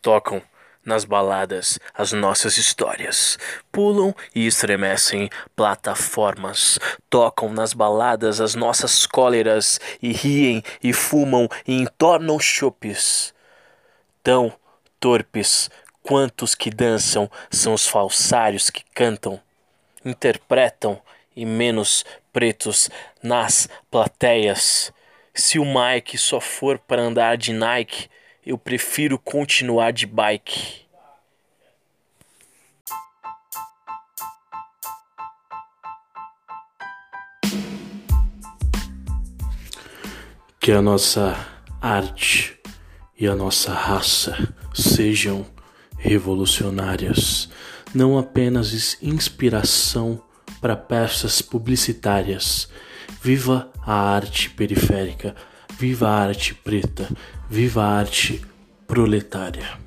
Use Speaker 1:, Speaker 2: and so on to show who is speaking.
Speaker 1: tocam nas baladas as nossas histórias. Pulam e estremecem plataformas. Tocam nas baladas as nossas cóleras e riem e fumam e entornam chopes. Tão torpes quantos que dançam são os falsários que cantam, interpretam e menos pretos nas plateias. Se o Mike só for para andar de Nike, eu prefiro continuar de bike.
Speaker 2: Que a nossa arte e a nossa raça sejam revolucionárias, não apenas inspiração para peças publicitárias. Viva a arte periférica, viva a arte preta, viva a arte proletária.